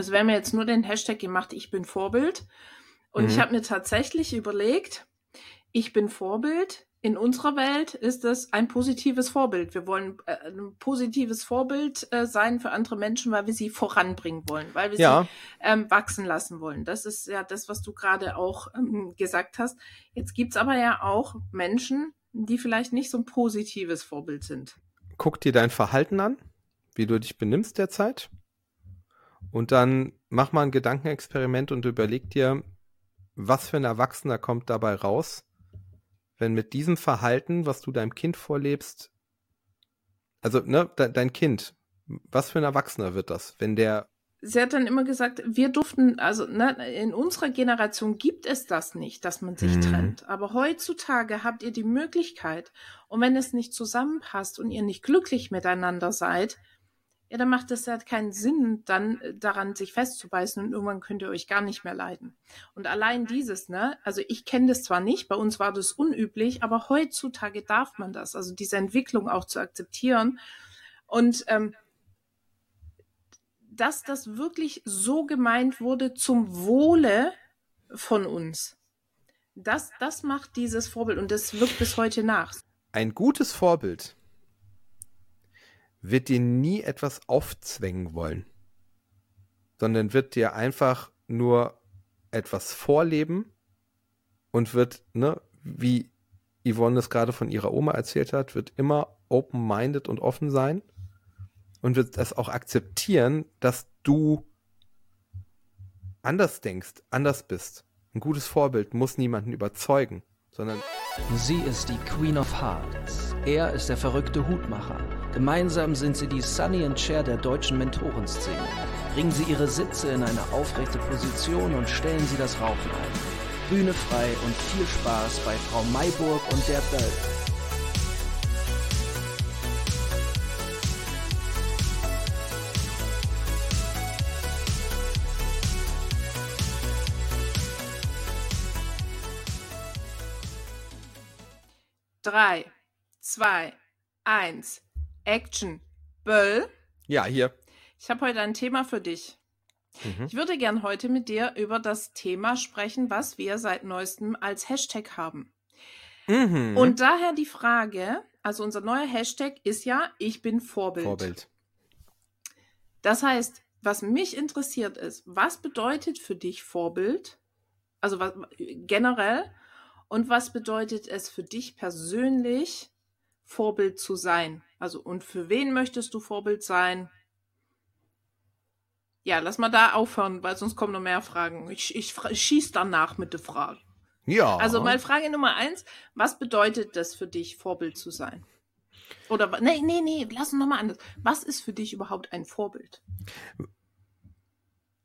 Also wir haben jetzt nur den Hashtag gemacht, ich bin Vorbild. Und mhm. ich habe mir tatsächlich überlegt, ich bin Vorbild. In unserer Welt ist es ein positives Vorbild. Wir wollen äh, ein positives Vorbild äh, sein für andere Menschen, weil wir sie voranbringen wollen, weil wir ja. sie ähm, wachsen lassen wollen. Das ist ja das, was du gerade auch ähm, gesagt hast. Jetzt gibt's aber ja auch Menschen, die vielleicht nicht so ein positives Vorbild sind. Guck dir dein Verhalten an, wie du dich benimmst derzeit. Und dann mach mal ein Gedankenexperiment und überleg dir, was für ein Erwachsener kommt dabei raus, wenn mit diesem Verhalten, was du deinem Kind vorlebst, also ne, de dein Kind, was für ein Erwachsener wird das, wenn der Sie hat dann immer gesagt, wir durften, also ne, in unserer Generation gibt es das nicht, dass man sich mhm. trennt. Aber heutzutage habt ihr die Möglichkeit. Und wenn es nicht zusammenpasst und ihr nicht glücklich miteinander seid, ja, dann macht es halt keinen Sinn, dann äh, daran sich festzubeißen und irgendwann könnt ihr euch gar nicht mehr leiden. Und allein dieses, ne, also ich kenne das zwar nicht, bei uns war das unüblich, aber heutzutage darf man das, also diese Entwicklung auch zu akzeptieren. Und ähm, dass das wirklich so gemeint wurde zum Wohle von uns. Das, das macht dieses Vorbild und das wirkt bis heute nach. Ein gutes Vorbild wird dir nie etwas aufzwängen wollen, sondern wird dir einfach nur etwas vorleben und wird, ne, wie Yvonne es gerade von ihrer Oma erzählt hat, wird immer open-minded und offen sein und wird es auch akzeptieren, dass du anders denkst, anders bist. Ein gutes Vorbild muss niemanden überzeugen, sondern Sie ist die Queen of Hearts. Er ist der verrückte Hutmacher. Gemeinsam sind sie die Sunny und Cher der deutschen Mentorenszene. Bringen Sie Ihre Sitze in eine aufrechte Position und stellen Sie das Rauchen ein. Bühne frei und viel Spaß bei Frau Mayburg und der Böll. Drei, zwei, eins. Action. Böll. Ja, hier. Ich habe heute ein Thema für dich. Mhm. Ich würde gern heute mit dir über das Thema sprechen, was wir seit neuestem als Hashtag haben. Mhm. Und daher die Frage, also unser neuer Hashtag ist ja, ich bin Vorbild. Vorbild. Das heißt, was mich interessiert ist, was bedeutet für dich Vorbild? Also was, generell. Und was bedeutet es für dich persönlich, Vorbild zu sein? Also, und für wen möchtest du Vorbild sein? Ja, lass mal da aufhören, weil sonst kommen noch mehr Fragen. Ich, ich, ich schieß danach mit der Frage. Ja. Also mal Frage Nummer eins, was bedeutet das für dich, Vorbild zu sein? Oder, nee, nee, nee, lass uns nochmal anders. Was ist für dich überhaupt ein Vorbild?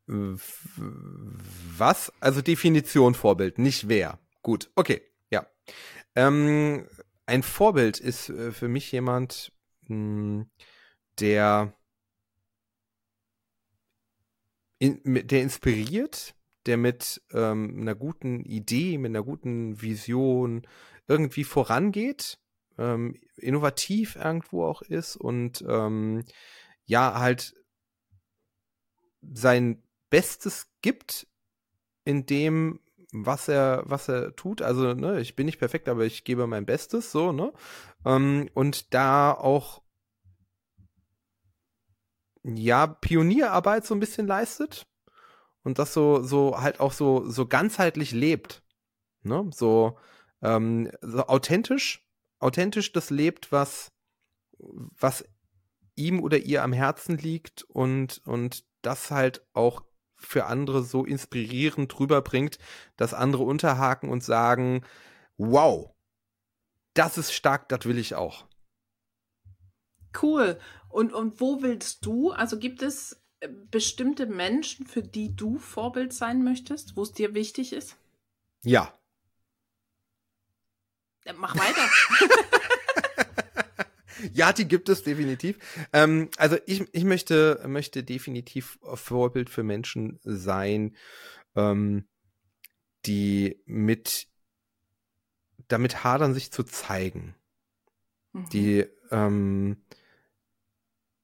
Was? Also Definition Vorbild, nicht wer. Gut, okay, ja. Ähm, ein Vorbild ist äh, für mich jemand, mh, hm, der, in, der inspiriert, der mit ähm, einer guten Idee, mit einer guten Vision irgendwie vorangeht, ähm, innovativ irgendwo auch ist und ähm, ja, halt sein Bestes gibt in dem, was er, was er tut. Also, ne, ich bin nicht perfekt, aber ich gebe mein Bestes, so, ne? Ähm, und da auch ja, Pionierarbeit so ein bisschen leistet und das so, so halt auch so, so ganzheitlich lebt. Ne? So, ähm, so authentisch, authentisch das lebt, was, was ihm oder ihr am Herzen liegt und, und das halt auch für andere so inspirierend rüberbringt, dass andere unterhaken und sagen, wow, das ist stark, das will ich auch. Cool. Und, und wo willst du, also gibt es äh, bestimmte Menschen, für die du Vorbild sein möchtest, wo es dir wichtig ist? Ja. ja mach weiter. ja, die gibt es definitiv. Ähm, also ich, ich möchte, möchte definitiv Vorbild für Menschen sein, ähm, die mit damit hadern, sich zu zeigen. Mhm. Die, ähm,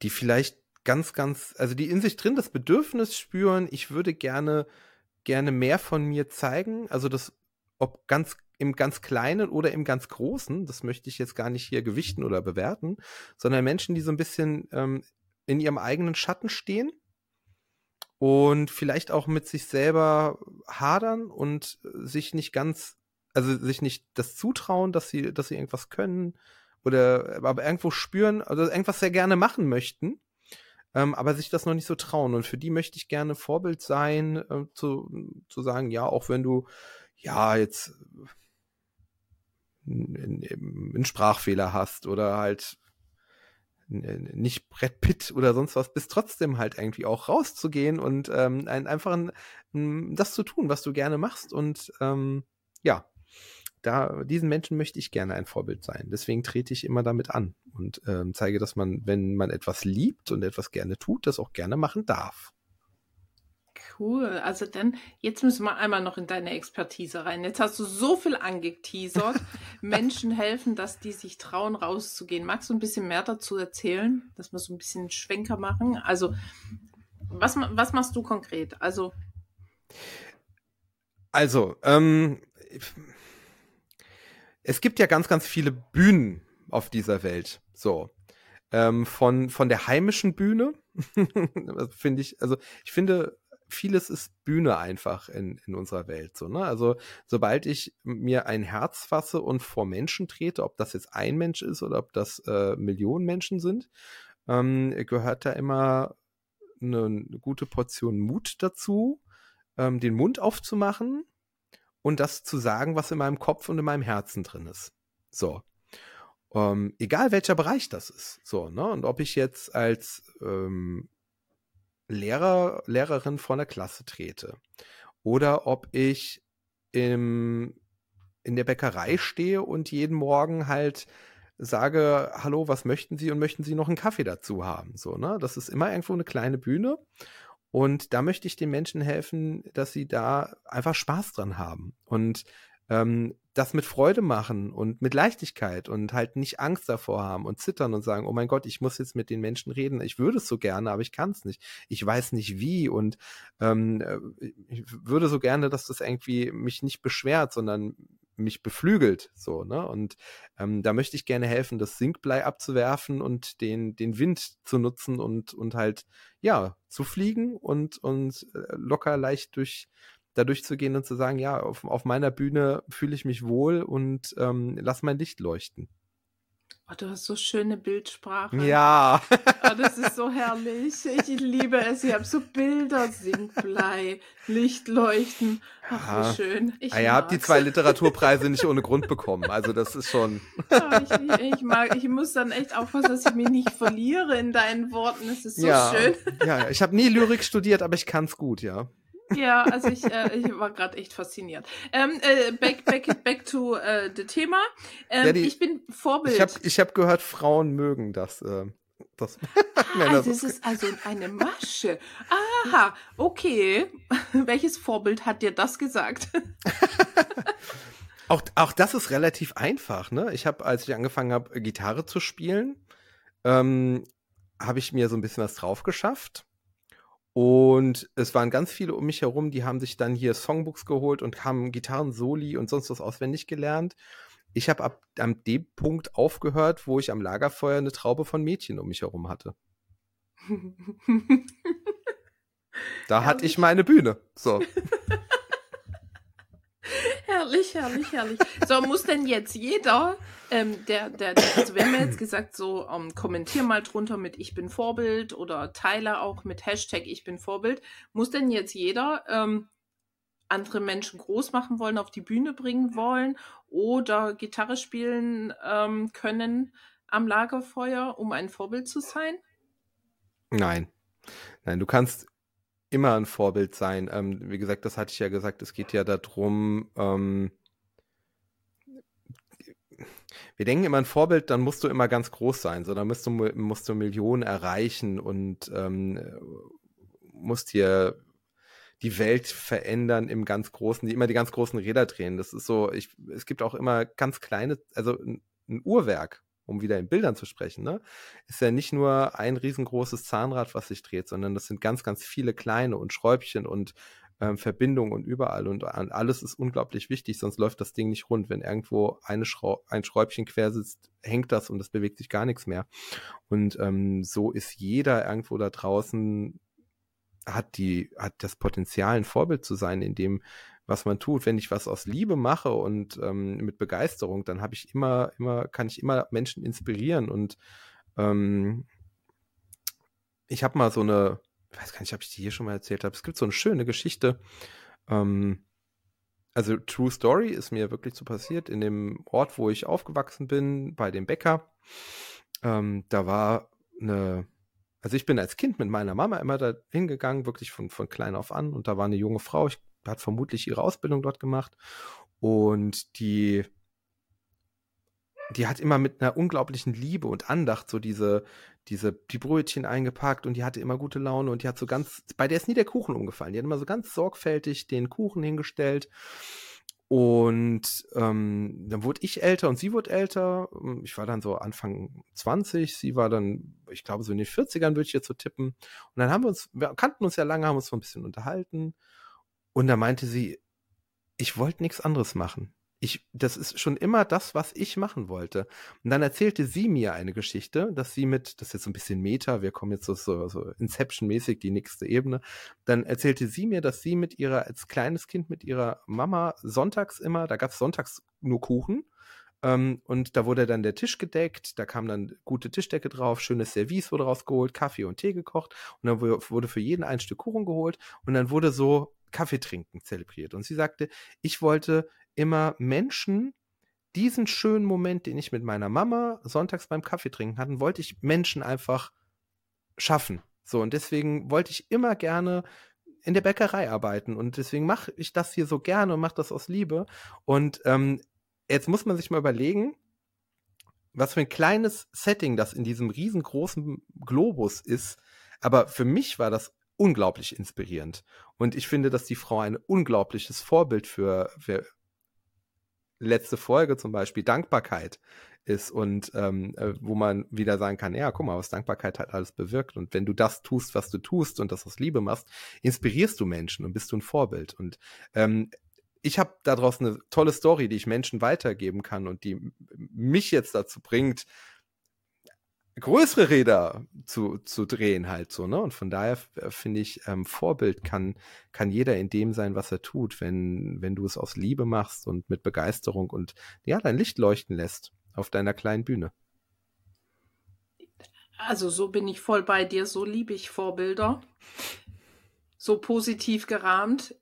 die vielleicht ganz, ganz, also die in sich drin das Bedürfnis spüren, ich würde gerne, gerne mehr von mir zeigen. Also das, ob ganz im ganz Kleinen oder im ganz Großen, das möchte ich jetzt gar nicht hier gewichten oder bewerten, sondern Menschen, die so ein bisschen ähm, in ihrem eigenen Schatten stehen und vielleicht auch mit sich selber hadern und sich nicht ganz, also sich nicht das zutrauen, dass sie, dass sie irgendwas können oder aber irgendwo spüren, also irgendwas sehr gerne machen möchten ähm, aber sich das noch nicht so trauen. Und für die möchte ich gerne Vorbild sein, äh, zu, zu sagen, ja, auch wenn du ja jetzt einen Sprachfehler hast oder halt nicht Brett Pitt oder sonst was, bist trotzdem halt irgendwie auch rauszugehen und ähm, ein, einfach ein, das zu tun, was du gerne machst und ähm, ja, da, diesen Menschen möchte ich gerne ein Vorbild sein. Deswegen trete ich immer damit an und ähm, zeige, dass man, wenn man etwas liebt und etwas gerne tut, das auch gerne machen darf. Cool. Also dann, jetzt müssen wir einmal noch in deine Expertise rein. Jetzt hast du so viel angeteasert. Menschen helfen, dass die sich trauen, rauszugehen. Magst du ein bisschen mehr dazu erzählen, dass wir so ein bisschen Schwenker machen? Also, was, was machst du konkret? Also. Also, ähm, es gibt ja ganz, ganz viele Bühnen auf dieser Welt. So. Ähm, von, von der heimischen Bühne, finde ich, also ich finde, vieles ist Bühne einfach in, in unserer Welt. So, ne? Also, sobald ich mir ein Herz fasse und vor Menschen trete, ob das jetzt ein Mensch ist oder ob das äh, Millionen Menschen sind, ähm, gehört da immer eine, eine, gute Portion Mut dazu, ähm, den Mund aufzumachen und das zu sagen, was in meinem Kopf und in meinem Herzen drin ist. So. Ähm, egal welcher Bereich das ist. So, ne? Und ob ich jetzt als ähm, Lehrer, Lehrerin vor einer Klasse trete oder ob ich im, in der Bäckerei stehe und jeden Morgen halt sage, hallo, was möchten Sie und möchten Sie noch einen Kaffee dazu haben? So, ne? Das ist immer irgendwo eine kleine Bühne und da möchte ich den Menschen helfen, dass sie da einfach Spaß dran haben und ähm, das mit Freude machen und mit Leichtigkeit und halt nicht Angst davor haben und zittern und sagen, oh mein Gott, ich muss jetzt mit den Menschen reden. Ich würde es so gerne, aber ich kann es nicht. Ich weiß nicht wie und ähm, äh, ich würde so gerne, dass das irgendwie mich nicht beschwert, sondern mich beflügelt, so, ne? Und ähm, da möchte ich gerne helfen, das Sinkblei abzuwerfen und den, den Wind zu nutzen und, und halt, ja, zu fliegen und, und äh, locker leicht durch, da durchzugehen und zu sagen, ja, auf, auf meiner Bühne fühle ich mich wohl und ähm, lass mein Licht leuchten. Oh, du hast so schöne Bildsprache. Ja. Oh, das ist so herrlich. Ich, liebe es. Ich habe so Bilder, Sinkblei, Lichtleuchten. Ach, ja. wie schön. Ich ah, ihr habt die zwei Literaturpreise nicht ohne Grund bekommen. Also das ist schon. Oh, ich, ich, ich, mag, ich muss dann echt aufpassen, dass ich mich nicht verliere in deinen Worten. Es ist so ja. schön. Ja, ich habe nie Lyrik studiert, aber ich kann es gut, ja. Ja, also ich, äh, ich war gerade echt fasziniert. Ähm, äh, back, back, back to äh, the Thema. Ähm, ja, die, ich bin Vorbild. Ich habe ich hab gehört, Frauen mögen das. Äh, das ah, das ist also eine Masche. Aha, okay. Welches Vorbild hat dir das gesagt? auch, auch das ist relativ einfach. Ne? Ich habe, als ich angefangen habe, Gitarre zu spielen, ähm, habe ich mir so ein bisschen was drauf geschafft und es waren ganz viele um mich herum, die haben sich dann hier Songbooks geholt und haben Gitarren-Soli und sonst was auswendig gelernt. Ich habe ab am dem Punkt aufgehört, wo ich am Lagerfeuer eine Traube von Mädchen um mich herum hatte. da hatte ich meine Bühne. So. herrlich, herrlich, herrlich. So, muss denn jetzt jeder, ähm, der, der, also wir haben jetzt gesagt, so, ähm, kommentier mal drunter mit Ich bin Vorbild oder teile auch mit Hashtag Ich bin Vorbild. Muss denn jetzt jeder ähm, andere Menschen groß machen wollen, auf die Bühne bringen wollen oder Gitarre spielen ähm, können am Lagerfeuer, um ein Vorbild zu sein? Nein. Nein, du kannst immer ein Vorbild sein. Ähm, wie gesagt, das hatte ich ja gesagt, es geht ja darum, ähm, wir denken immer ein Vorbild, dann musst du immer ganz groß sein, so dann musst du, musst du Millionen erreichen und ähm, musst hier die Welt verändern im ganz großen, die immer die ganz großen Räder drehen. Das ist so, ich, es gibt auch immer ganz kleine, also ein, ein Uhrwerk, um wieder in Bildern zu sprechen, ne, ist ja nicht nur ein riesengroßes Zahnrad, was sich dreht, sondern das sind ganz, ganz viele kleine und Schräubchen und ähm, Verbindungen und überall und alles ist unglaublich wichtig, sonst läuft das Ding nicht rund. Wenn irgendwo eine Schrau ein Schräubchen quer sitzt, hängt das und es bewegt sich gar nichts mehr. Und ähm, so ist jeder irgendwo da draußen hat die, hat das Potenzial, ein Vorbild zu sein in dem, was man tut. Wenn ich was aus Liebe mache und ähm, mit Begeisterung, dann habe ich immer, immer, kann ich immer Menschen inspirieren und ähm, ich habe mal so eine, ich weiß gar nicht, ob ich die hier schon mal erzählt habe. Es gibt so eine schöne Geschichte. Ähm, also True Story ist mir wirklich so passiert in dem Ort, wo ich aufgewachsen bin, bei dem Bäcker. Ähm, da war eine also ich bin als Kind mit meiner Mama immer da hingegangen, wirklich von, von klein auf an. Und da war eine junge Frau, ich hat vermutlich ihre Ausbildung dort gemacht. Und die, die hat immer mit einer unglaublichen Liebe und Andacht so diese, diese, die Brötchen eingepackt und die hatte immer gute Laune und die hat so ganz, bei der ist nie der Kuchen umgefallen. Die hat immer so ganz sorgfältig den Kuchen hingestellt und ähm, dann wurde ich älter und sie wurde älter. Ich war dann so Anfang 20, sie war dann, ich glaube, so in den 40ern würde ich jetzt so tippen. Und dann haben wir uns, wir kannten uns ja lange, haben uns so ein bisschen unterhalten. Und da meinte sie, ich wollte nichts anderes machen ich, das ist schon immer das, was ich machen wollte. Und dann erzählte sie mir eine Geschichte, dass sie mit, das ist jetzt so ein bisschen Meta, wir kommen jetzt so, so, so Inception-mäßig die nächste Ebene. Dann erzählte sie mir, dass sie mit ihrer, als kleines Kind mit ihrer Mama sonntags immer, da gab es sonntags nur Kuchen. Ähm, und da wurde dann der Tisch gedeckt, da kam dann gute Tischdecke drauf, schönes Service wurde rausgeholt, Kaffee und Tee gekocht und dann wurde für jeden ein Stück Kuchen geholt und dann wurde so Kaffee trinken zelebriert. Und sie sagte, ich wollte immer Menschen diesen schönen Moment, den ich mit meiner Mama sonntags beim Kaffee trinken hatten, wollte ich Menschen einfach schaffen. So, und deswegen wollte ich immer gerne in der Bäckerei arbeiten. Und deswegen mache ich das hier so gerne und mache das aus Liebe. Und ähm, jetzt muss man sich mal überlegen, was für ein kleines Setting das in diesem riesengroßen Globus ist. Aber für mich war das unglaublich inspirierend. Und ich finde, dass die Frau ein unglaubliches Vorbild für, für letzte Folge zum Beispiel Dankbarkeit ist und ähm, äh, wo man wieder sagen kann, ja, guck mal, was Dankbarkeit hat alles bewirkt. Und wenn du das tust, was du tust und das aus Liebe machst, inspirierst du Menschen und bist du ein Vorbild. Und ähm, ich habe daraus eine tolle Story, die ich Menschen weitergeben kann und die mich jetzt dazu bringt, größere Räder zu, zu drehen halt so, ne? Und von daher äh, finde ich, ähm, Vorbild kann, kann jeder in dem sein, was er tut, wenn, wenn du es aus Liebe machst und mit Begeisterung und ja, dein Licht leuchten lässt auf deiner kleinen Bühne. Also so bin ich voll bei dir, so liebe ich Vorbilder. So positiv gerahmt.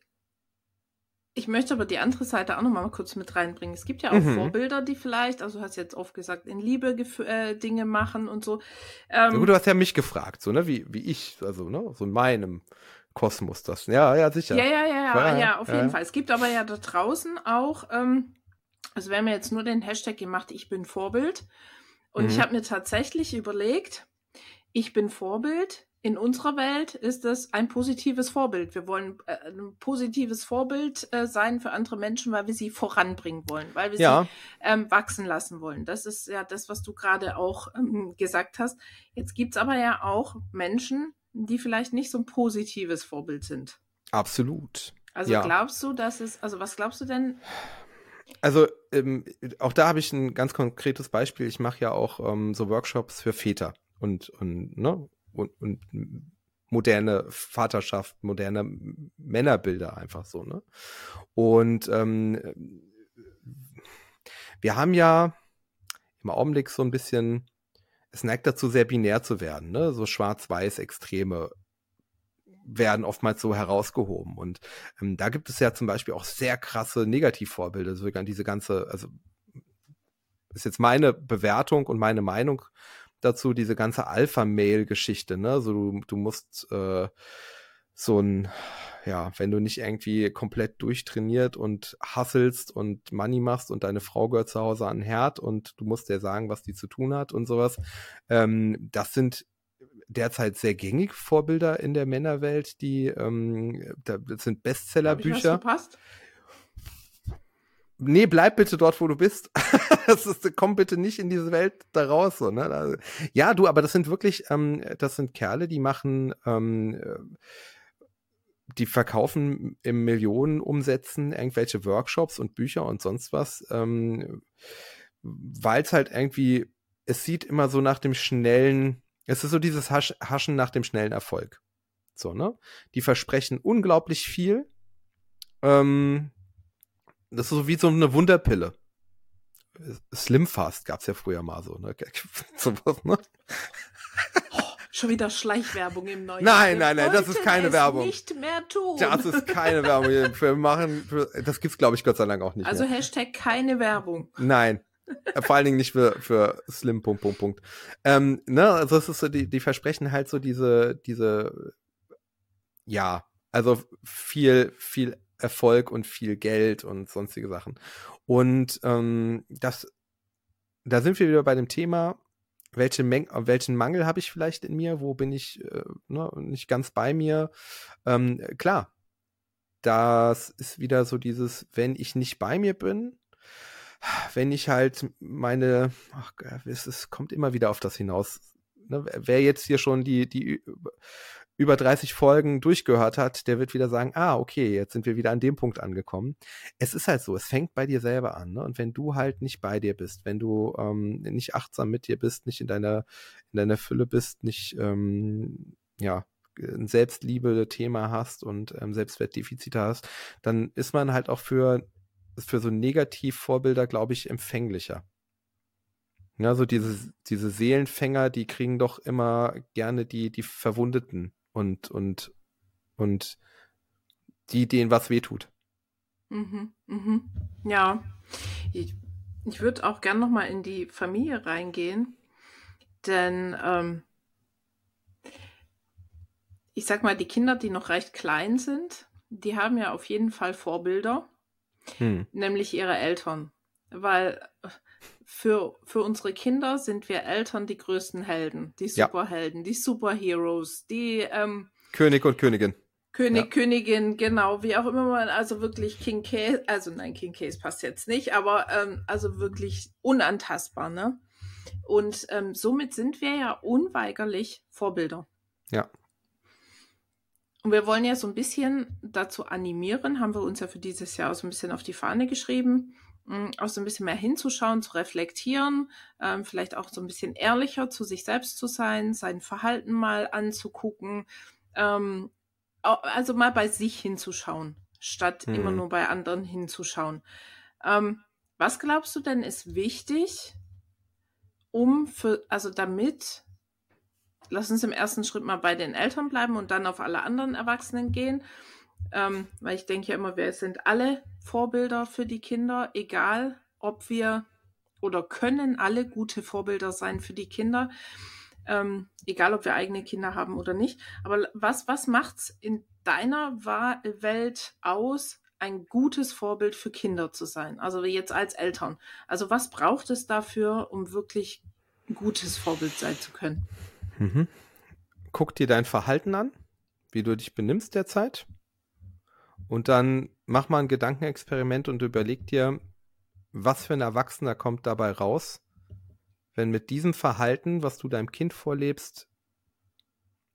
Ich möchte aber die andere Seite auch noch mal kurz mit reinbringen. Es gibt ja auch mhm. Vorbilder, die vielleicht, also du hast jetzt oft gesagt, in Liebe äh, Dinge machen und so. Ähm, ja, du hast ja mich gefragt, so, ne, wie, wie ich, also, ne, so in meinem Kosmos das. Ja, ja, sicher. Ja, ja, ja, ja, ja, auf jeden Fall. Es gibt aber ja da draußen auch, ähm, also wir haben jetzt nur den Hashtag gemacht, ich bin Vorbild. Und mhm. ich habe mir tatsächlich überlegt, ich bin Vorbild, in unserer Welt ist es ein positives Vorbild. Wir wollen äh, ein positives Vorbild äh, sein für andere Menschen, weil wir sie voranbringen wollen, weil wir ja. sie ähm, wachsen lassen wollen. Das ist ja das, was du gerade auch ähm, gesagt hast. Jetzt gibt's aber ja auch Menschen, die vielleicht nicht so ein positives Vorbild sind. Absolut. Also ja. glaubst du, dass es, also was glaubst du denn? Also ähm, auch da habe ich ein ganz konkretes Beispiel. Ich mache ja auch ähm, so Workshops für Väter und, und ne, und, und moderne Vaterschaft, moderne Männerbilder einfach so, ne? Und ähm, wir haben ja im Augenblick so ein bisschen, es neigt dazu, sehr binär zu werden, ne? So schwarz-weiß Extreme werden oftmals so herausgehoben. Und ähm, da gibt es ja zum Beispiel auch sehr krasse Negativvorbilder, sogar diese ganze, also ist jetzt meine Bewertung und meine Meinung dazu diese ganze Alpha-Mail-Geschichte, ne? So, du, du musst äh, so ein, ja, wenn du nicht irgendwie komplett durchtrainiert und hasselst und Money machst und deine Frau gehört zu Hause an den Herd und du musst dir sagen, was die zu tun hat und sowas, ähm, das sind derzeit sehr gängige Vorbilder in der Männerwelt, die ähm, das sind Bestsellerbücher. Passt? Nee, bleib bitte dort, wo du bist. das ist, komm bitte nicht in diese Welt da raus. So, ne? Also, ja, du, aber das sind wirklich, ähm, das sind Kerle, die machen, ähm, äh, die verkaufen im Millionenumsätzen irgendwelche Workshops und Bücher und sonst was, ähm, weil es halt irgendwie, es sieht immer so nach dem schnellen, es ist so dieses Hasch, Haschen nach dem schnellen Erfolg. So, ne? Die versprechen unglaublich viel. Ähm, das ist so wie so eine Wunderpille. Slimfast gab's ja früher mal so, ne? Sowas, ne? Oh, schon wieder Schleichwerbung im neuen Nein, nein, nein, das ist keine Werbung. nicht mehr tun. Das ist keine Werbung. Wir machen, das gibt's glaube ich Gott sei Dank auch nicht Also mehr. Hashtag keine Werbung. Nein. Vor allen Dingen nicht für, für Slim, Punkt, Punkt, Punkt. Ähm, ne, also es ist so, die, die versprechen halt so diese, diese, ja, also viel, viel Erfolg und viel Geld und sonstige Sachen. Und ähm, das, da sind wir wieder bei dem Thema, welche Meng welchen Mangel habe ich vielleicht in mir, wo bin ich äh, ne, nicht ganz bei mir. Ähm, klar, das ist wieder so dieses, wenn ich nicht bei mir bin, wenn ich halt meine, ach, es, kommt immer wieder auf das hinaus. Ne, wer jetzt hier schon die, die über 30 Folgen durchgehört hat, der wird wieder sagen, ah, okay, jetzt sind wir wieder an dem Punkt angekommen. Es ist halt so, es fängt bei dir selber an. Ne? Und wenn du halt nicht bei dir bist, wenn du ähm, nicht achtsam mit dir bist, nicht in deiner, in deiner Fülle bist, nicht, ähm, ja, ein Selbstliebe-Thema hast und ähm, Selbstwertdefizite hast, dann ist man halt auch für, für so Negativvorbilder, glaube ich, empfänglicher. Ja, so diese, diese Seelenfänger, die kriegen doch immer gerne die, die Verwundeten und, und, und die, denen was wehtut. Mhm, mhm. Ja, ich, ich würde auch gern nochmal in die Familie reingehen, denn ähm, ich sag mal, die Kinder, die noch recht klein sind, die haben ja auf jeden Fall Vorbilder, hm. nämlich ihre Eltern. Weil für, für unsere Kinder sind wir Eltern die größten Helden, die Superhelden, ja. die Superheroes, die ähm, König und Königin. König, ja. Königin, genau, wie auch immer man, also wirklich King Case, also nein, King Case passt jetzt nicht, aber ähm, also wirklich unantastbar, ne? Und ähm, somit sind wir ja unweigerlich Vorbilder. Ja. Und wir wollen ja so ein bisschen dazu animieren, haben wir uns ja für dieses Jahr so ein bisschen auf die Fahne geschrieben, auch so ein bisschen mehr hinzuschauen, zu reflektieren, ähm, vielleicht auch so ein bisschen ehrlicher zu sich selbst zu sein, sein Verhalten mal anzugucken, ähm, also mal bei sich hinzuschauen, statt hm. immer nur bei anderen hinzuschauen. Ähm, was glaubst du denn ist wichtig, um für, also damit, lass uns im ersten Schritt mal bei den Eltern bleiben und dann auf alle anderen Erwachsenen gehen, ähm, weil ich denke ja immer, wir sind alle Vorbilder für die Kinder, egal ob wir oder können alle gute Vorbilder sein für die Kinder, ähm, egal ob wir eigene Kinder haben oder nicht. Aber was, was es in deiner Welt aus, ein gutes Vorbild für Kinder zu sein? Also jetzt als Eltern. Also was braucht es dafür, um wirklich ein gutes Vorbild sein zu können? Mhm. Guck dir dein Verhalten an, wie du dich benimmst derzeit. Und dann mach mal ein Gedankenexperiment und überleg dir, was für ein Erwachsener kommt dabei raus, wenn mit diesem Verhalten, was du deinem Kind vorlebst,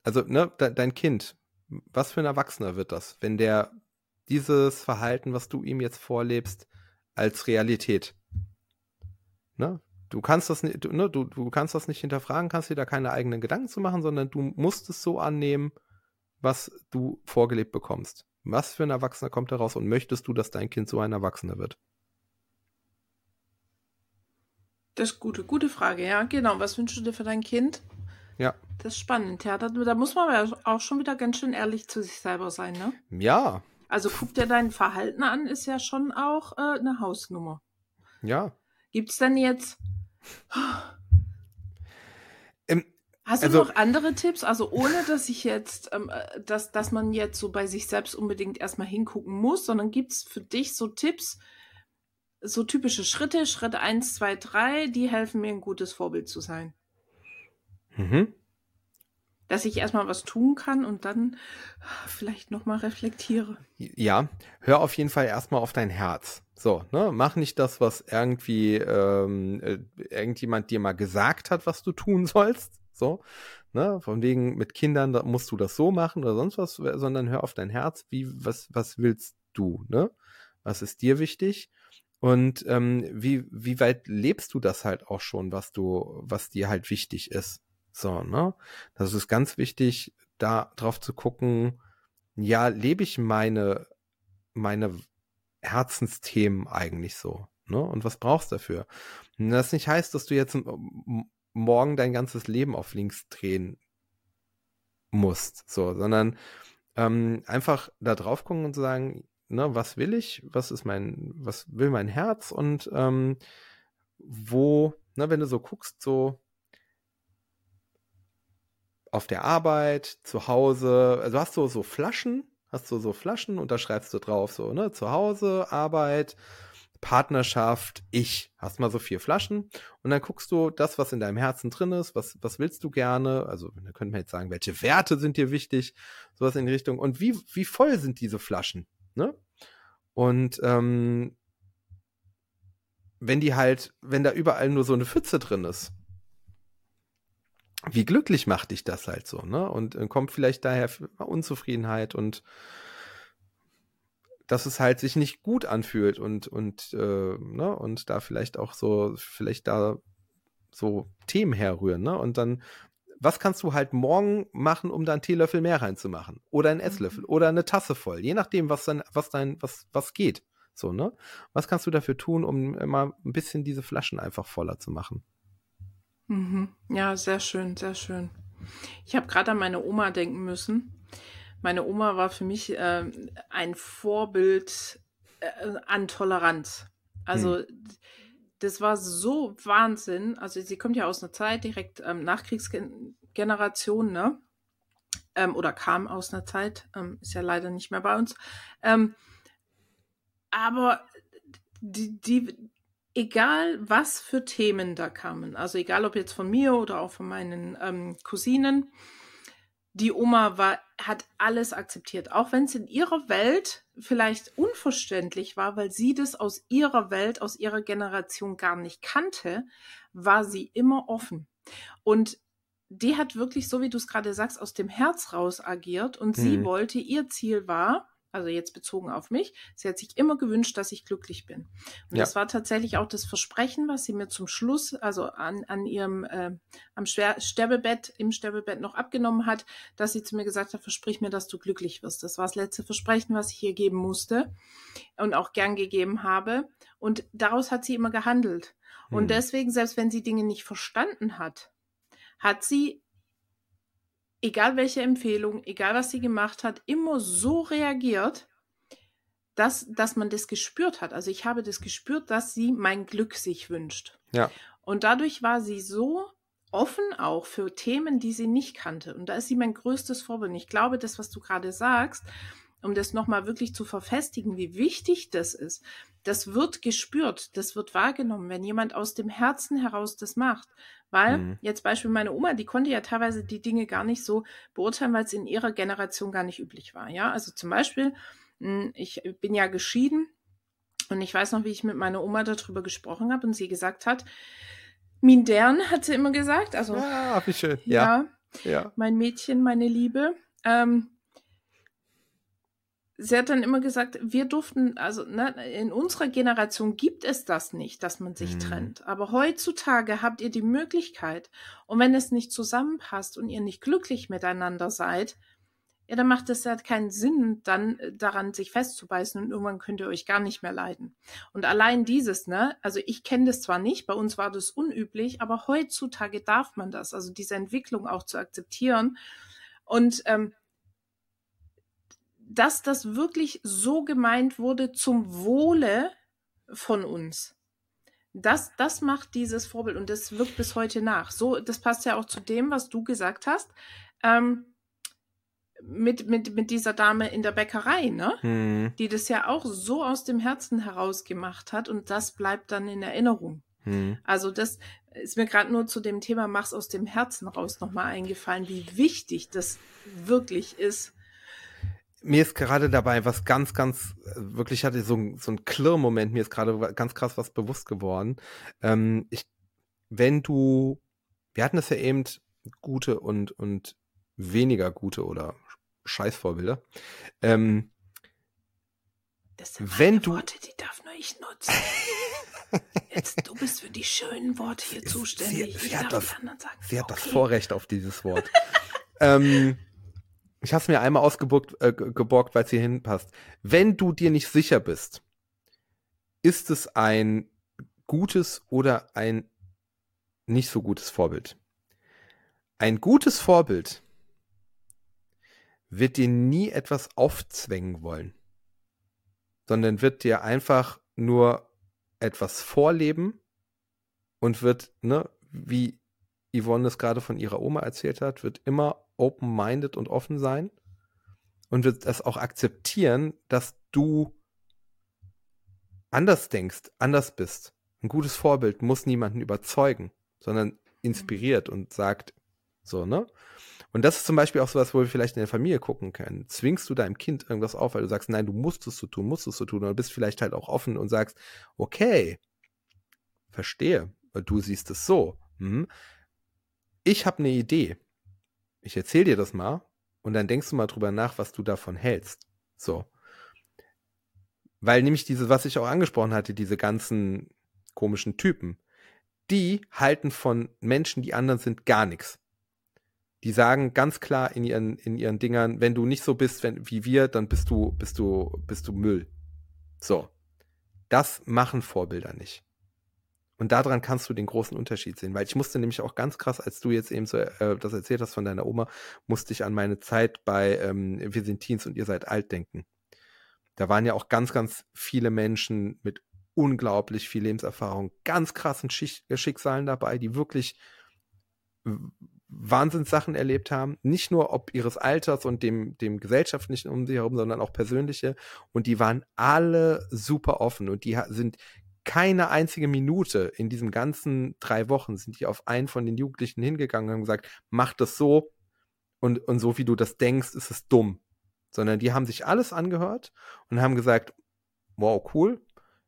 also ne, de dein Kind, was für ein Erwachsener wird das, wenn der dieses Verhalten, was du ihm jetzt vorlebst, als Realität. Ne? Du kannst das nicht, ne, du, du kannst das nicht hinterfragen, kannst dir da keine eigenen Gedanken zu machen, sondern du musst es so annehmen, was du vorgelebt bekommst. Was für ein Erwachsener kommt daraus und möchtest du, dass dein Kind so ein Erwachsener wird? Das ist gute, gute Frage, ja, genau. Was wünschst du dir für dein Kind? Ja. Das ist spannend, ja. Da, da muss man aber auch schon wieder ganz schön ehrlich zu sich selber sein, ne? Ja. Also guck dir dein Verhalten an, ist ja schon auch äh, eine Hausnummer. Ja. Gibt es denn jetzt. Hast du also, noch andere Tipps? Also ohne, dass ich jetzt, ähm, äh, dass, dass man jetzt so bei sich selbst unbedingt erstmal hingucken muss, sondern gibt es für dich so Tipps, so typische Schritte, Schritt 1, 2, 3, die helfen mir ein gutes Vorbild zu sein? Mhm. dass ich erstmal was tun kann und dann vielleicht nochmal reflektiere. Ja, hör auf jeden Fall erstmal auf dein Herz. So, ne, mach nicht das, was irgendwie ähm, äh, irgendjemand dir mal gesagt hat, was du tun sollst. So, ne, von wegen mit Kindern da musst du das so machen oder sonst was, sondern hör auf dein Herz. Wie, was, was willst du, ne? Was ist dir wichtig? Und ähm, wie, wie weit lebst du das halt auch schon, was du, was dir halt wichtig ist? So, ne? Das ist ganz wichtig, da drauf zu gucken, ja, lebe ich meine, meine Herzensthemen eigentlich so? Ne? Und was brauchst du dafür? Das nicht heißt, dass du jetzt morgen dein ganzes Leben auf links drehen musst, so, sondern ähm, einfach da drauf gucken und sagen, ne, was will ich, was ist mein, was will mein Herz und ähm, wo, ne, wenn du so guckst, so auf der Arbeit, zu Hause, also hast du so Flaschen, hast du so Flaschen und da schreibst du drauf so, ne, zu Hause, Arbeit, Partnerschaft, ich. Hast mal so vier Flaschen und dann guckst du das, was in deinem Herzen drin ist, was, was willst du gerne? Also, da könnte man jetzt sagen, welche Werte sind dir wichtig? Sowas in die Richtung. Und wie, wie voll sind diese Flaschen? Ne? Und ähm, wenn die halt, wenn da überall nur so eine Pfütze drin ist, wie glücklich macht dich das halt so, ne? Und äh, kommt vielleicht daher Unzufriedenheit und dass es halt sich nicht gut anfühlt und und äh, ne und da vielleicht auch so vielleicht da so Themen herrühren, ne? Und dann was kannst du halt morgen machen, um da einen Teelöffel mehr reinzumachen oder einen Esslöffel mhm. oder eine Tasse voll, je nachdem, was dann was dein was was geht, so, ne? Was kannst du dafür tun, um immer ein bisschen diese Flaschen einfach voller zu machen? Mhm. Ja, sehr schön, sehr schön. Ich habe gerade an meine Oma denken müssen. Meine Oma war für mich äh, ein Vorbild äh, an Toleranz. Also hm. das war so Wahnsinn. Also sie kommt ja aus einer Zeit direkt ähm, Nachkriegsgeneration, ne? Ähm, oder kam aus einer Zeit, ähm, ist ja leider nicht mehr bei uns. Ähm, aber die, die, egal was für Themen da kamen, also egal ob jetzt von mir oder auch von meinen ähm, Cousinen, die Oma war, hat alles akzeptiert, auch wenn es in ihrer Welt vielleicht unverständlich war, weil sie das aus ihrer Welt, aus ihrer Generation gar nicht kannte, war sie immer offen. Und die hat wirklich, so wie du es gerade sagst, aus dem Herz raus agiert und mhm. sie wollte, ihr Ziel war, also jetzt bezogen auf mich, sie hat sich immer gewünscht, dass ich glücklich bin. Und ja. das war tatsächlich auch das Versprechen, was sie mir zum Schluss, also an, an ihrem äh, am Sterbebett, im Sterbebett noch abgenommen hat, dass sie zu mir gesagt hat, versprich mir, dass du glücklich wirst. Das war das letzte Versprechen, was ich hier geben musste und auch gern gegeben habe. Und daraus hat sie immer gehandelt. Hm. Und deswegen, selbst wenn sie Dinge nicht verstanden hat, hat sie egal welche Empfehlung, egal was sie gemacht hat, immer so reagiert, dass, dass man das gespürt hat. Also ich habe das gespürt, dass sie mein Glück sich wünscht. Ja. Und dadurch war sie so offen auch für Themen, die sie nicht kannte. Und da ist sie mein größtes Vorbild. Ich glaube, das, was du gerade sagst, um das nochmal wirklich zu verfestigen, wie wichtig das ist, das wird gespürt, das wird wahrgenommen, wenn jemand aus dem Herzen heraus das macht. Weil, mhm. jetzt Beispiel meine Oma, die konnte ja teilweise die Dinge gar nicht so beurteilen, weil es in ihrer Generation gar nicht üblich war. Ja, also zum Beispiel, hm, ich bin ja geschieden und ich weiß noch, wie ich mit meiner Oma darüber gesprochen habe und sie gesagt hat, Mindern hat sie immer gesagt, also ja, wie schön. Ja, ja, ja. mein Mädchen, meine Liebe. Ähm, sie hat dann immer gesagt, wir durften, also ne, in unserer Generation gibt es das nicht, dass man sich mhm. trennt. Aber heutzutage habt ihr die Möglichkeit. Und wenn es nicht zusammenpasst und ihr nicht glücklich miteinander seid, ja, dann macht es ja keinen Sinn, dann äh, daran sich festzubeißen und irgendwann könnt ihr euch gar nicht mehr leiden. Und allein dieses, ne, also ich kenne das zwar nicht, bei uns war das unüblich, aber heutzutage darf man das, also diese Entwicklung auch zu akzeptieren. Und ähm, dass das wirklich so gemeint wurde zum Wohle von uns. Das, das macht dieses Vorbild und das wirkt bis heute nach. So, das passt ja auch zu dem, was du gesagt hast. Ähm, mit, mit, mit dieser Dame in der Bäckerei, ne? Hm. Die das ja auch so aus dem Herzen heraus gemacht hat und das bleibt dann in Erinnerung. Hm. Also das, ist mir gerade nur zu dem Thema Mach's aus dem Herzen raus nochmal eingefallen, wie wichtig das wirklich ist. Mir ist gerade dabei was ganz, ganz, wirklich hatte so, so ein Klirr-Moment, mir ist gerade ganz krass was bewusst geworden. Ähm, ich, wenn du, wir hatten das ja eben, gute und, und weniger gute oder Scheißvorbilder. Ähm, das sind wenn du Worte, die darf nur ich nutzen. Jetzt, du bist für die schönen Worte hier zuständig. Sie, sie hat, das, sie hat das Vorrecht auf dieses Wort. ähm, ich habe es mir einmal ausgeborgt, äh, weil es hier hinpasst. Wenn du dir nicht sicher bist, ist es ein gutes oder ein nicht so gutes Vorbild? Ein gutes Vorbild wird dir nie etwas aufzwängen wollen, sondern wird dir einfach nur etwas vorleben und wird, ne, wie Yvonne es gerade von ihrer Oma erzählt hat, wird immer open-minded und offen sein und wird es auch akzeptieren, dass du anders denkst, anders bist. Ein gutes Vorbild muss niemanden überzeugen, sondern inspiriert und sagt so, ne? Und das ist zum Beispiel auch sowas, wo wir vielleicht in der Familie gucken können. Zwingst du deinem Kind irgendwas auf, weil du sagst, nein, du musst es so tun, musst es so tun, oder bist vielleicht halt auch offen und sagst, okay, verstehe, du siehst es so. Hm? Ich habe eine Idee. Ich erzähle dir das mal und dann denkst du mal drüber nach, was du davon hältst. So. Weil nämlich diese, was ich auch angesprochen hatte, diese ganzen komischen Typen, die halten von Menschen, die anderen sind, gar nichts die sagen ganz klar in ihren, in ihren Dingern, wenn du nicht so bist wenn, wie wir, dann bist du, bist du, bist du Müll. So. Das machen Vorbilder nicht. Und daran kannst du den großen Unterschied sehen, weil ich musste nämlich auch ganz krass, als du jetzt eben so äh, das erzählt hast von deiner Oma, musste ich an meine Zeit bei ähm, Wir sind Teens und ihr seid alt denken. Da waren ja auch ganz, ganz viele Menschen mit unglaublich viel Lebenserfahrung, ganz krassen Schick Schicksalen dabei, die wirklich Wahnsinnssachen erlebt haben, nicht nur ob ihres Alters und dem, dem gesellschaftlichen um sie herum, sondern auch persönliche. Und die waren alle super offen und die sind keine einzige Minute in diesen ganzen drei Wochen sind die auf einen von den Jugendlichen hingegangen und haben gesagt, mach das so und, und so wie du das denkst, ist es dumm. Sondern die haben sich alles angehört und haben gesagt, wow, cool,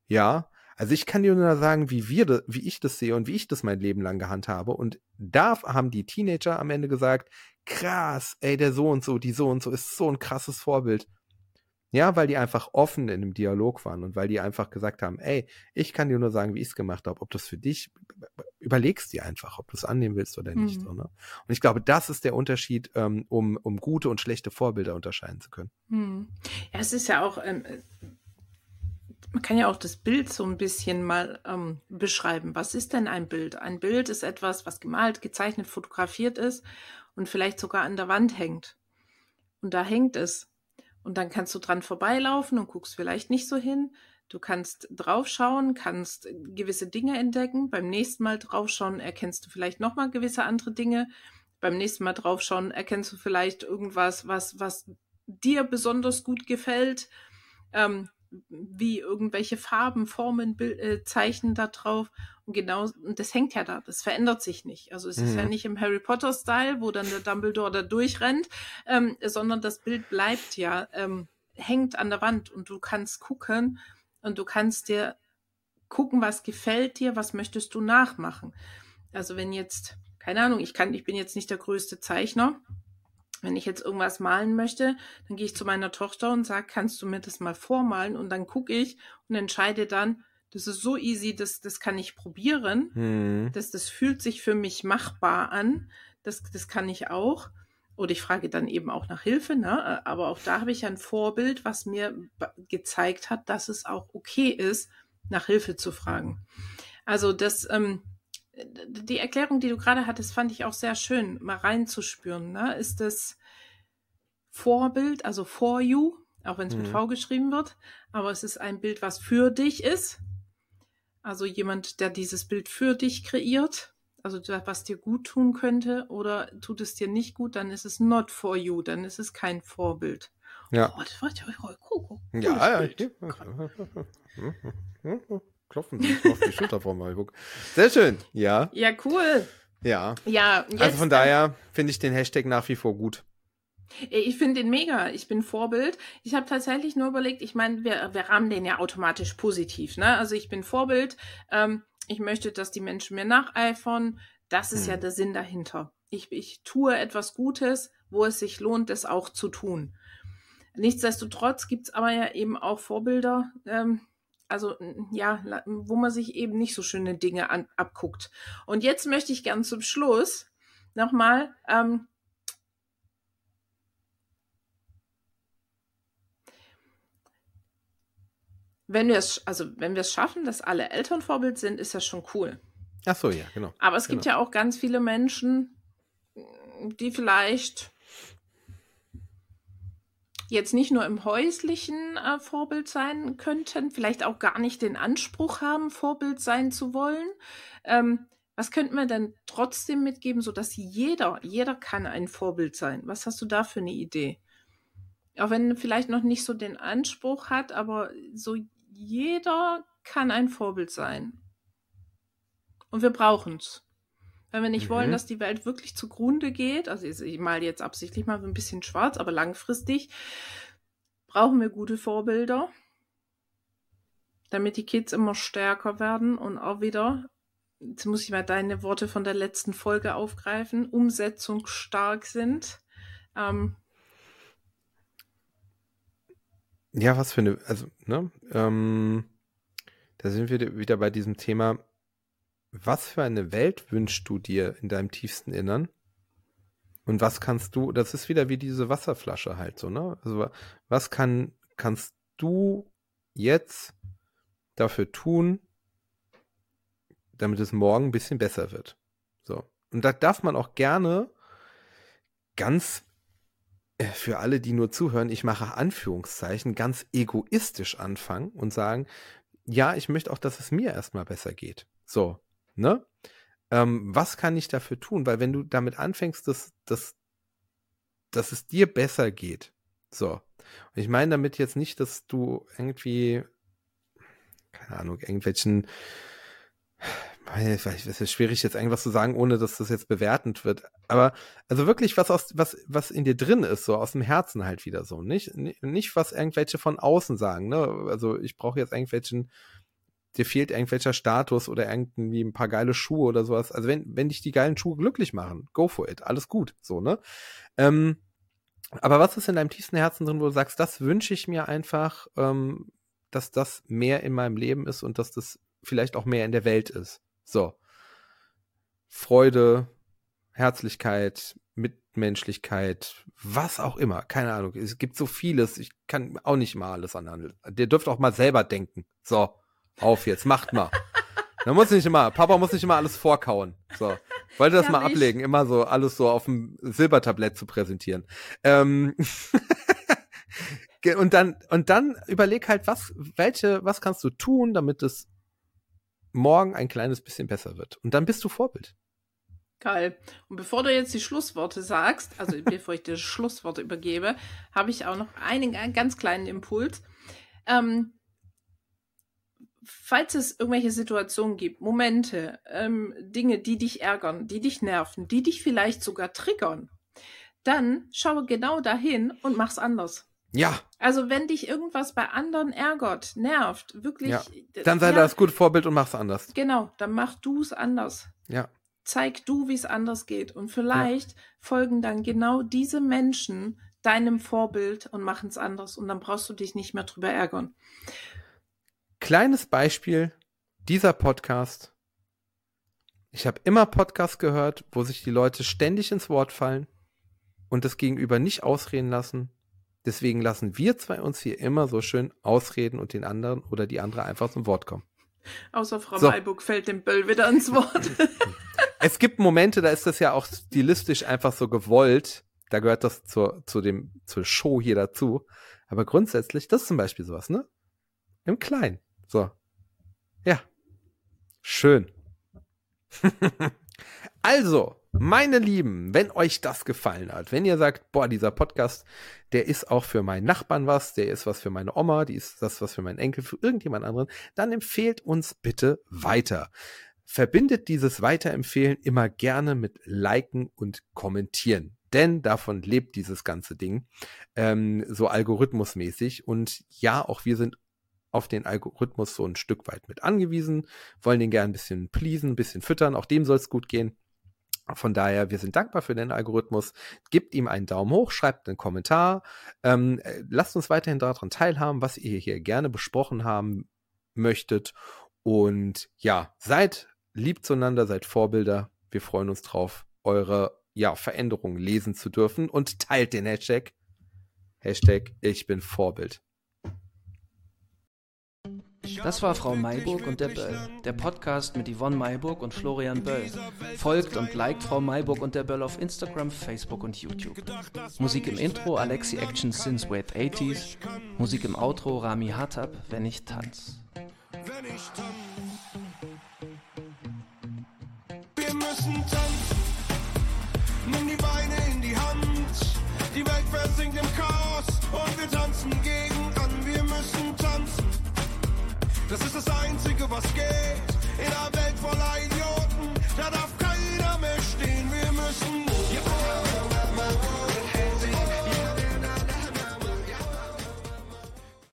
ja, also ich kann dir nur sagen, wie wir, wie ich das sehe und wie ich das mein Leben lang gehandhabe. Und da haben die Teenager am Ende gesagt, krass, ey, der so und so, die so und so ist so ein krasses Vorbild. Ja, weil die einfach offen in dem Dialog waren und weil die einfach gesagt haben, ey, ich kann dir nur sagen, wie ich es gemacht habe. Ob das für dich, überlegst dir einfach, ob du es annehmen willst oder nicht. Mhm. So, ne? Und ich glaube, das ist der Unterschied, ähm, um, um gute und schlechte Vorbilder unterscheiden zu können. Mhm. Ja, es ist ja auch, ähm, man kann ja auch das Bild so ein bisschen mal ähm, beschreiben. Was ist denn ein Bild? Ein Bild ist etwas, was gemalt, gezeichnet, fotografiert ist und vielleicht sogar an der Wand hängt. Und da hängt es. Und dann kannst du dran vorbeilaufen und guckst vielleicht nicht so hin. Du kannst draufschauen, kannst gewisse Dinge entdecken. Beim nächsten Mal draufschauen erkennst du vielleicht nochmal gewisse andere Dinge. Beim nächsten Mal draufschauen erkennst du vielleicht irgendwas, was, was dir besonders gut gefällt. Ähm, wie irgendwelche Farben, Formen, Bild, äh, Zeichen da drauf. Und genau, und das hängt ja da, das verändert sich nicht. Also es mhm. ist ja mhm. nicht im Harry Potter-Style, wo dann der Dumbledore da durchrennt, ähm, sondern das Bild bleibt ja, ähm, hängt an der Wand und du kannst gucken und du kannst dir gucken, was gefällt dir, was möchtest du nachmachen. Also wenn jetzt, keine Ahnung, ich kann, ich bin jetzt nicht der größte Zeichner, wenn ich jetzt irgendwas malen möchte, dann gehe ich zu meiner Tochter und sage, kannst du mir das mal vormalen? Und dann gucke ich und entscheide dann, das ist so easy, das, das kann ich probieren. Hm. Das, das fühlt sich für mich machbar an. Das, das kann ich auch. Oder ich frage dann eben auch nach Hilfe, ne? Aber auch da habe ich ein Vorbild, was mir gezeigt hat, dass es auch okay ist, nach Hilfe zu fragen. Also das, ähm, die Erklärung, die du gerade hattest, fand ich auch sehr schön, mal reinzuspüren. Ne? Ist das Vorbild, also for you, auch wenn es mhm. mit V geschrieben wird, aber es ist ein Bild, was für dich ist. Also jemand, der dieses Bild für dich kreiert, also was dir gut tun könnte, oder tut es dir nicht gut, dann ist es not for you, dann ist es kein Vorbild. Ja. Oh, das war ja, cool, cool, ja, ja. klopfen sich auf die Schulter vor mal guck. Sehr schön, ja. Ja, cool. Ja. Ja, jetzt, also von daher finde ich den Hashtag nach wie vor gut. Ich finde den mega. Ich bin Vorbild. Ich habe tatsächlich nur überlegt, ich meine, wir, wir rahmen den ja automatisch positiv. Ne? Also ich bin Vorbild. Ähm, ich möchte, dass die Menschen mir nacheifern. Das ist hm. ja der Sinn dahinter. Ich, ich tue etwas Gutes, wo es sich lohnt, es auch zu tun. Nichtsdestotrotz gibt es aber ja eben auch Vorbilder, ähm, also ja, wo man sich eben nicht so schöne Dinge an, abguckt. Und jetzt möchte ich gern zum Schluss nochmal ähm, wenn wir es, also wenn wir es schaffen, dass alle Eltern Vorbild sind, ist das schon cool. Ach so, ja, genau. Aber es genau. gibt ja auch ganz viele Menschen, die vielleicht jetzt nicht nur im häuslichen äh, Vorbild sein könnten, vielleicht auch gar nicht den Anspruch haben, Vorbild sein zu wollen. Ähm, was könnten wir denn trotzdem mitgeben, sodass jeder, jeder kann ein Vorbild sein? Was hast du da für eine Idee? Auch wenn vielleicht noch nicht so den Anspruch hat, aber so jeder kann ein Vorbild sein. Und wir brauchen es. Wenn wir nicht mhm. wollen, dass die Welt wirklich zugrunde geht, also ich mal jetzt absichtlich mal ein bisschen schwarz, aber langfristig, brauchen wir gute Vorbilder, damit die Kids immer stärker werden und auch wieder, jetzt muss ich mal deine Worte von der letzten Folge aufgreifen, umsetzungsstark sind. Ähm, Ja, was für eine, also, ne, ähm, da sind wir wieder bei diesem Thema, was für eine Welt wünschst du dir in deinem tiefsten Innern? Und was kannst du, das ist wieder wie diese Wasserflasche halt so, ne? Also, was kann, kannst du jetzt dafür tun, damit es morgen ein bisschen besser wird? So. Und da darf man auch gerne ganz äh, für alle, die nur zuhören, ich mache Anführungszeichen, ganz egoistisch anfangen und sagen, ja, ich möchte auch, dass es mir erstmal besser geht. So, ne? Ähm, was kann ich dafür tun? Weil wenn du damit anfängst, dass, dass, dass es dir besser geht, so. Und ich meine damit jetzt nicht, dass du irgendwie, keine Ahnung, irgendwelchen es ist schwierig, jetzt irgendwas zu sagen, ohne dass das jetzt bewertend wird. Aber also wirklich was aus, was, was in dir drin ist, so aus dem Herzen halt wieder so. Nicht, nicht was irgendwelche von außen sagen, ne? Also ich brauche jetzt irgendwelchen, dir fehlt irgendwelcher Status oder irgendwie ein paar geile Schuhe oder sowas. Also wenn, wenn dich die geilen Schuhe glücklich machen, go for it. Alles gut, so, ne? Ähm, aber was ist in deinem tiefsten Herzen drin, wo du sagst, das wünsche ich mir einfach, ähm, dass das mehr in meinem Leben ist und dass das vielleicht auch mehr in der Welt ist. So. Freude, Herzlichkeit, Mitmenschlichkeit, was auch immer. Keine Ahnung. Es gibt so vieles. Ich kann auch nicht mal alles anhandeln. Der dürft auch mal selber denken. So. Auf jetzt. Macht mal. Da muss nicht immer, Papa muss nicht immer alles vorkauen. So. Wollte das ja, mal ablegen, immer so alles so auf dem Silbertablett zu präsentieren. Ähm und dann, und dann überleg halt, was, welche, was kannst du tun, damit es morgen ein kleines bisschen besser wird. Und dann bist du Vorbild. Geil. Und bevor du jetzt die Schlussworte sagst, also bevor ich dir Schlussworte übergebe, habe ich auch noch einen, einen ganz kleinen Impuls. Ähm, falls es irgendwelche Situationen gibt, Momente, ähm, Dinge, die dich ärgern, die dich nerven, die dich vielleicht sogar triggern, dann schaue genau dahin und mach's anders. Ja. Also wenn dich irgendwas bei anderen ärgert, nervt, wirklich. Ja. Dann sei ja, das gute Vorbild und mach's anders. Genau, dann mach du es anders. Ja. Zeig du, wie es anders geht. Und vielleicht ja. folgen dann genau diese Menschen deinem Vorbild und machen es anders. Und dann brauchst du dich nicht mehr drüber ärgern. Kleines Beispiel, dieser Podcast. Ich habe immer Podcasts gehört, wo sich die Leute ständig ins Wort fallen und das Gegenüber nicht ausreden lassen Deswegen lassen wir zwei uns hier immer so schön ausreden und den anderen oder die andere einfach zum Wort kommen. Außer Frau so. Mayburg fällt dem Böll wieder ins Wort. es gibt Momente, da ist das ja auch stilistisch einfach so gewollt. Da gehört das zur, zu dem, zur Show hier dazu. Aber grundsätzlich, das ist zum Beispiel sowas, ne? Im Kleinen. So. Ja. Schön. also, Meine Lieben, wenn euch das gefallen hat, wenn ihr sagt, boah, dieser Podcast, der ist auch für meinen Nachbarn was, der ist was für meine Oma, die ist das was für meinen Enkel, für irgendjemand anderen, dann empfehlt uns bitte weiter. Verbindet dieses Weiterempfehlen immer gerne mit Liken und Kommentieren. Denn davon lebt dieses ganze Ding, ähm, so algorithmusmäßig. Und ja, auch wir sind auf den Algorithmus so ein Stück weit mit angewiesen, wollen den gerne ein bisschen pleasen, ein bisschen füttern, auch dem soll es gut gehen. Von daher, wir sind dankbar für den Algorithmus. Gebt ihm einen Daumen hoch, schreibt einen Kommentar. Ähm, äh, lasst uns weiterhin daran teilhaben, was ihr hier gerne besprochen haben möchtet. Und ja, seid lieb zueinander, seid Vorbilder. Wir freuen uns drauf, eure ja, Veränderungen lesen zu dürfen. Und teilt den Hashtag. Hashtag Ich bin Vorbild. Das war Frau Mayburg und der Böll, der Podcast mit Yvonne Mayburg und Florian Böll. Folgt und liked Frau Mayburg und der Böll auf Instagram, Facebook und YouTube. Musik im Intro Alexi Action Since Wait 80s. Musik im Outro Rami Hatab, Wenn ich tanz. Wenn ich tanz. Wir müssen tanzen. Nimm die Beine in die Hand. Die Welt versinkt im Chaos und wir tanzen gegen an. Wir müssen tanzen. Das ist das Einzige, was geht. In einer Welt voller Idioten, da darf keiner mehr stehen. Wir müssen